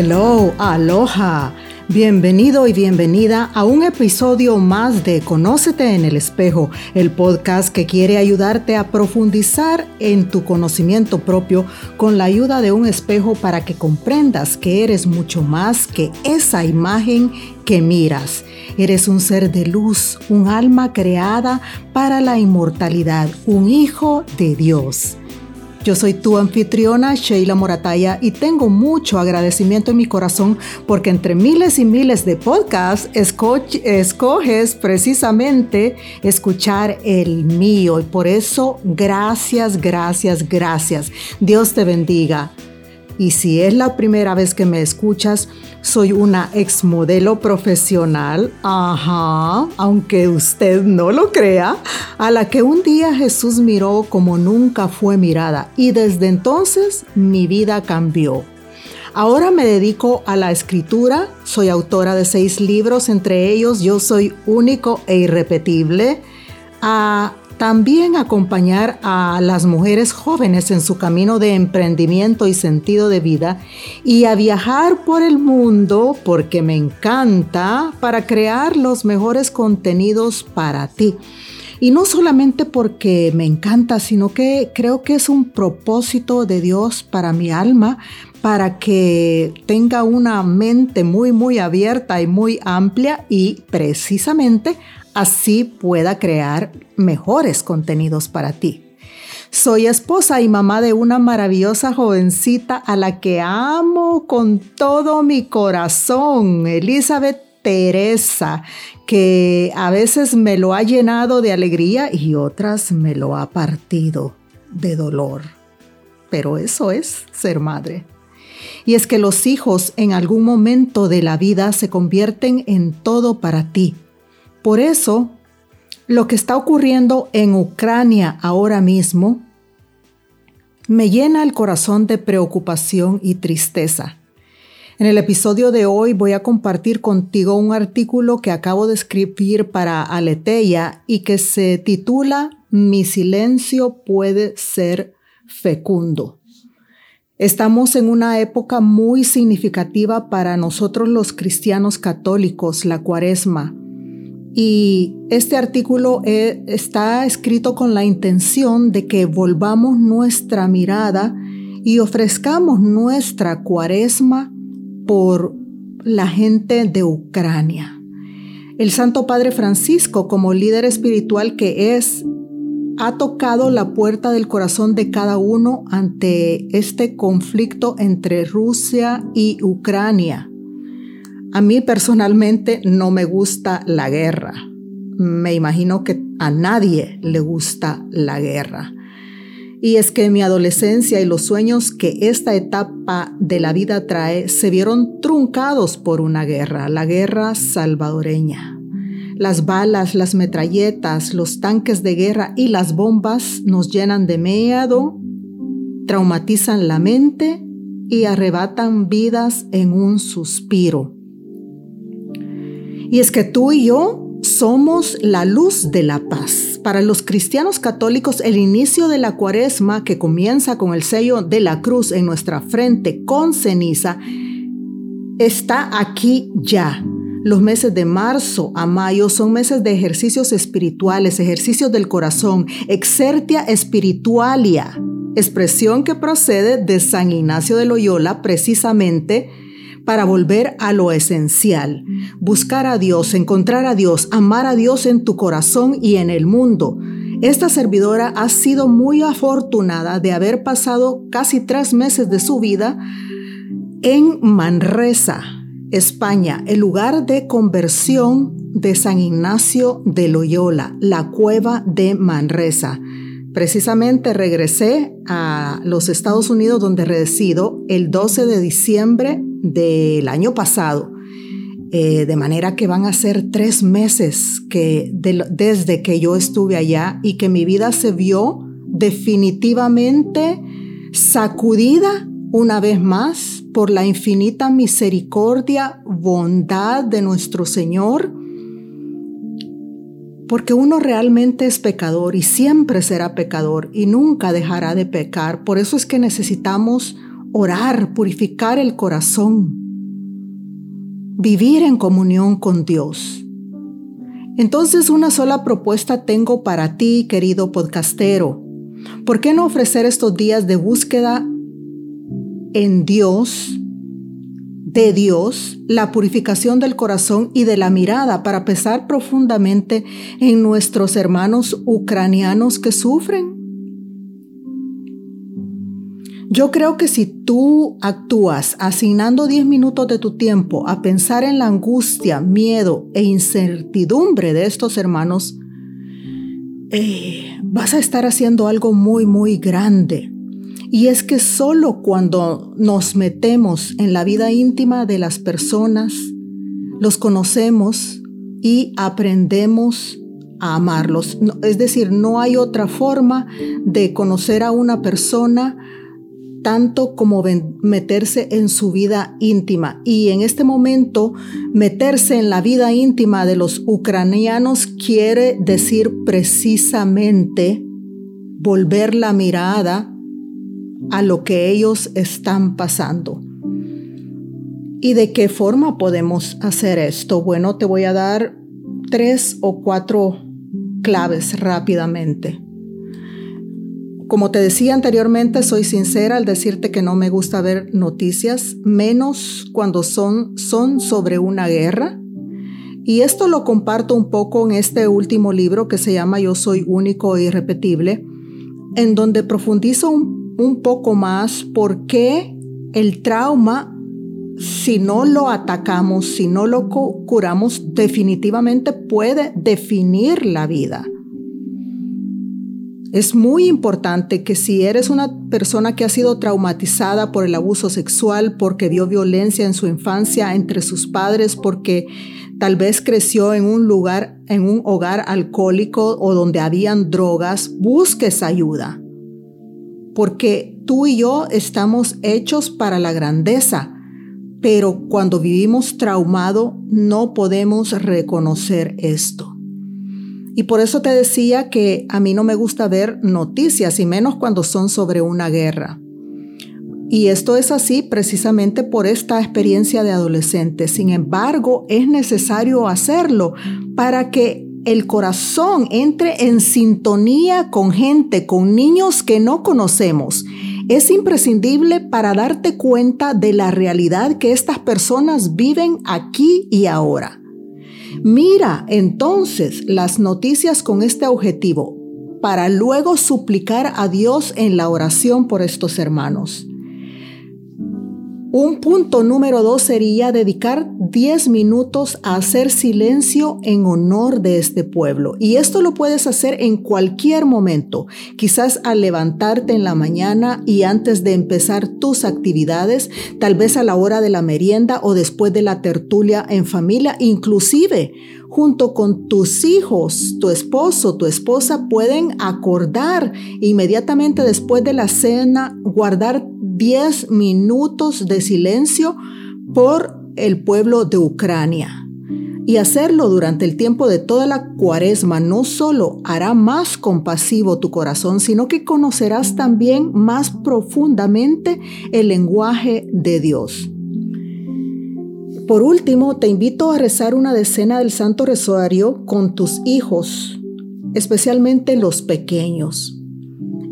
Hello, aloha. Bienvenido y bienvenida a un episodio más de Conócete en el espejo, el podcast que quiere ayudarte a profundizar en tu conocimiento propio con la ayuda de un espejo para que comprendas que eres mucho más que esa imagen que miras. Eres un ser de luz, un alma creada para la inmortalidad, un hijo de Dios. Yo soy tu anfitriona Sheila Morataya y tengo mucho agradecimiento en mi corazón porque entre miles y miles de podcasts escoges precisamente escuchar el mío y por eso gracias, gracias, gracias. Dios te bendiga. Y si es la primera vez que me escuchas, soy una exmodelo profesional, ajá, aunque usted no lo crea, a la que un día Jesús miró como nunca fue mirada y desde entonces mi vida cambió. Ahora me dedico a la escritura, soy autora de seis libros, entre ellos Yo soy único e irrepetible, también acompañar a las mujeres jóvenes en su camino de emprendimiento y sentido de vida y a viajar por el mundo porque me encanta para crear los mejores contenidos para ti. Y no solamente porque me encanta, sino que creo que es un propósito de Dios para mi alma, para que tenga una mente muy, muy abierta y muy amplia y precisamente así pueda crear mejores contenidos para ti. Soy esposa y mamá de una maravillosa jovencita a la que amo con todo mi corazón, Elizabeth Teresa, que a veces me lo ha llenado de alegría y otras me lo ha partido de dolor. Pero eso es ser madre. Y es que los hijos en algún momento de la vida se convierten en todo para ti. Por eso lo que está ocurriendo en Ucrania ahora mismo me llena el corazón de preocupación y tristeza. En el episodio de hoy voy a compartir contigo un artículo que acabo de escribir para Aleteia y que se titula Mi silencio puede ser fecundo. Estamos en una época muy significativa para nosotros los cristianos católicos, la cuaresma y este artículo eh, está escrito con la intención de que volvamos nuestra mirada y ofrezcamos nuestra cuaresma por la gente de Ucrania. El Santo Padre Francisco, como líder espiritual que es, ha tocado la puerta del corazón de cada uno ante este conflicto entre Rusia y Ucrania. A mí personalmente no me gusta la guerra. Me imagino que a nadie le gusta la guerra. Y es que mi adolescencia y los sueños que esta etapa de la vida trae se vieron truncados por una guerra, la guerra salvadoreña. Las balas, las metralletas, los tanques de guerra y las bombas nos llenan de miedo, traumatizan la mente y arrebatan vidas en un suspiro. Y es que tú y yo somos la luz de la paz. Para los cristianos católicos, el inicio de la cuaresma, que comienza con el sello de la cruz en nuestra frente con ceniza, está aquí ya. Los meses de marzo a mayo son meses de ejercicios espirituales, ejercicios del corazón, exertia spiritualia, expresión que procede de San Ignacio de Loyola precisamente para volver a lo esencial, buscar a Dios, encontrar a Dios, amar a Dios en tu corazón y en el mundo. Esta servidora ha sido muy afortunada de haber pasado casi tres meses de su vida en Manresa, España, el lugar de conversión de San Ignacio de Loyola, la cueva de Manresa. Precisamente regresé a los Estados Unidos donde resido el 12 de diciembre del año pasado. Eh, de manera que van a ser tres meses que desde que yo estuve allá y que mi vida se vio definitivamente sacudida una vez más por la infinita misericordia, bondad de nuestro Señor, porque uno realmente es pecador y siempre será pecador y nunca dejará de pecar. Por eso es que necesitamos orar, purificar el corazón, vivir en comunión con Dios. Entonces una sola propuesta tengo para ti, querido podcastero. ¿Por qué no ofrecer estos días de búsqueda en Dios, de Dios, la purificación del corazón y de la mirada para pesar profundamente en nuestros hermanos ucranianos que sufren? Yo creo que si tú actúas asignando 10 minutos de tu tiempo a pensar en la angustia, miedo e incertidumbre de estos hermanos, eh, vas a estar haciendo algo muy, muy grande. Y es que solo cuando nos metemos en la vida íntima de las personas, los conocemos y aprendemos a amarlos. Es decir, no hay otra forma de conocer a una persona tanto como meterse en su vida íntima. Y en este momento, meterse en la vida íntima de los ucranianos quiere decir precisamente volver la mirada a lo que ellos están pasando. ¿Y de qué forma podemos hacer esto? Bueno, te voy a dar tres o cuatro claves rápidamente. Como te decía anteriormente, soy sincera al decirte que no me gusta ver noticias, menos cuando son, son sobre una guerra. Y esto lo comparto un poco en este último libro que se llama Yo soy único e irrepetible, en donde profundizo un un poco más por qué el trauma, si no lo atacamos, si no lo curamos, definitivamente puede definir la vida. Es muy importante que si eres una persona que ha sido traumatizada por el abuso sexual, porque vio violencia en su infancia entre sus padres, porque tal vez creció en un lugar, en un hogar alcohólico o donde habían drogas, busques ayuda porque tú y yo estamos hechos para la grandeza, pero cuando vivimos traumado no podemos reconocer esto. Y por eso te decía que a mí no me gusta ver noticias, y menos cuando son sobre una guerra. Y esto es así precisamente por esta experiencia de adolescente. Sin embargo, es necesario hacerlo para que el corazón entre en sintonía con gente, con niños que no conocemos, es imprescindible para darte cuenta de la realidad que estas personas viven aquí y ahora. Mira entonces las noticias con este objetivo para luego suplicar a Dios en la oración por estos hermanos. Un punto número dos sería dedicar 10 minutos a hacer silencio en honor de este pueblo. Y esto lo puedes hacer en cualquier momento, quizás al levantarte en la mañana y antes de empezar tus actividades, tal vez a la hora de la merienda o después de la tertulia en familia, inclusive junto con tus hijos, tu esposo, tu esposa pueden acordar inmediatamente después de la cena guardar 10 minutos de silencio por el pueblo de Ucrania. Y hacerlo durante el tiempo de toda la cuaresma no solo hará más compasivo tu corazón, sino que conocerás también más profundamente el lenguaje de Dios. Por último, te invito a rezar una decena del Santo Rosario con tus hijos, especialmente los pequeños.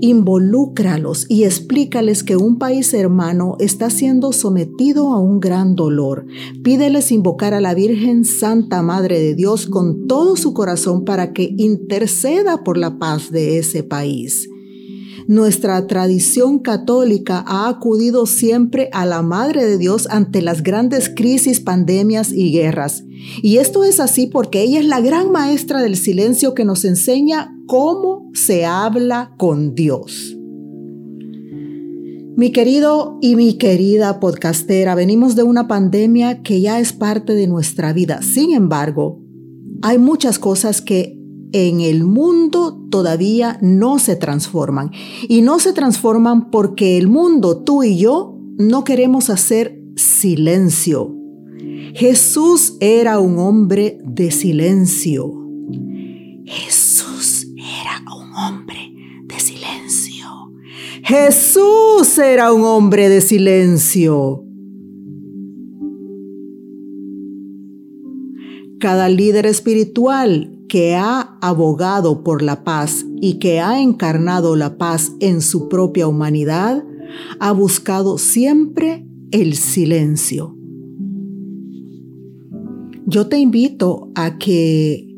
Involúcralos y explícales que un país hermano está siendo sometido a un gran dolor. Pídeles invocar a la Virgen Santa Madre de Dios con todo su corazón para que interceda por la paz de ese país. Nuestra tradición católica ha acudido siempre a la Madre de Dios ante las grandes crisis, pandemias y guerras. Y esto es así porque ella es la gran maestra del silencio que nos enseña cómo se habla con Dios. Mi querido y mi querida podcastera, venimos de una pandemia que ya es parte de nuestra vida. Sin embargo, hay muchas cosas que en el mundo todavía no se transforman. Y no se transforman porque el mundo, tú y yo, no queremos hacer silencio. Jesús era un hombre de silencio. Jesús era un hombre de silencio. Jesús era un hombre de silencio. Cada líder espiritual que ha abogado por la paz y que ha encarnado la paz en su propia humanidad, ha buscado siempre el silencio. Yo te invito a que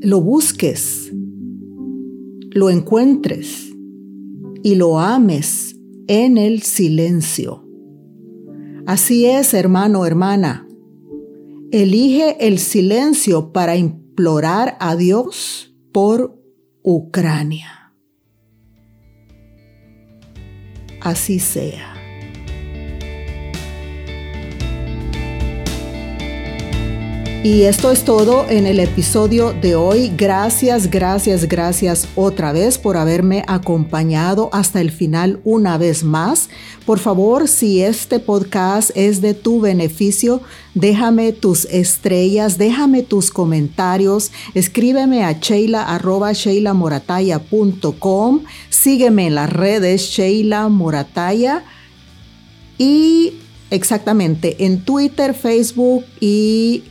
lo busques, lo encuentres y lo ames en el silencio. Así es, hermano, hermana. Elige el silencio para implorar a Dios por Ucrania. Así sea. Y esto es todo en el episodio de hoy. Gracias, gracias, gracias otra vez por haberme acompañado hasta el final una vez más. Por favor, si este podcast es de tu beneficio, déjame tus estrellas, déjame tus comentarios, escríbeme a sheila sígueme en las redes Sheila Morataya y exactamente en Twitter, Facebook y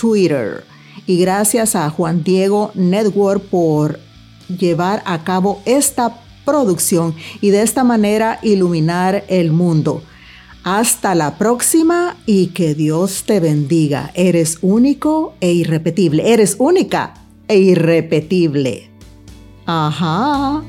Twitter. Y gracias a Juan Diego Network por llevar a cabo esta producción y de esta manera iluminar el mundo. Hasta la próxima y que Dios te bendiga. Eres único e irrepetible. Eres única e irrepetible. Ajá.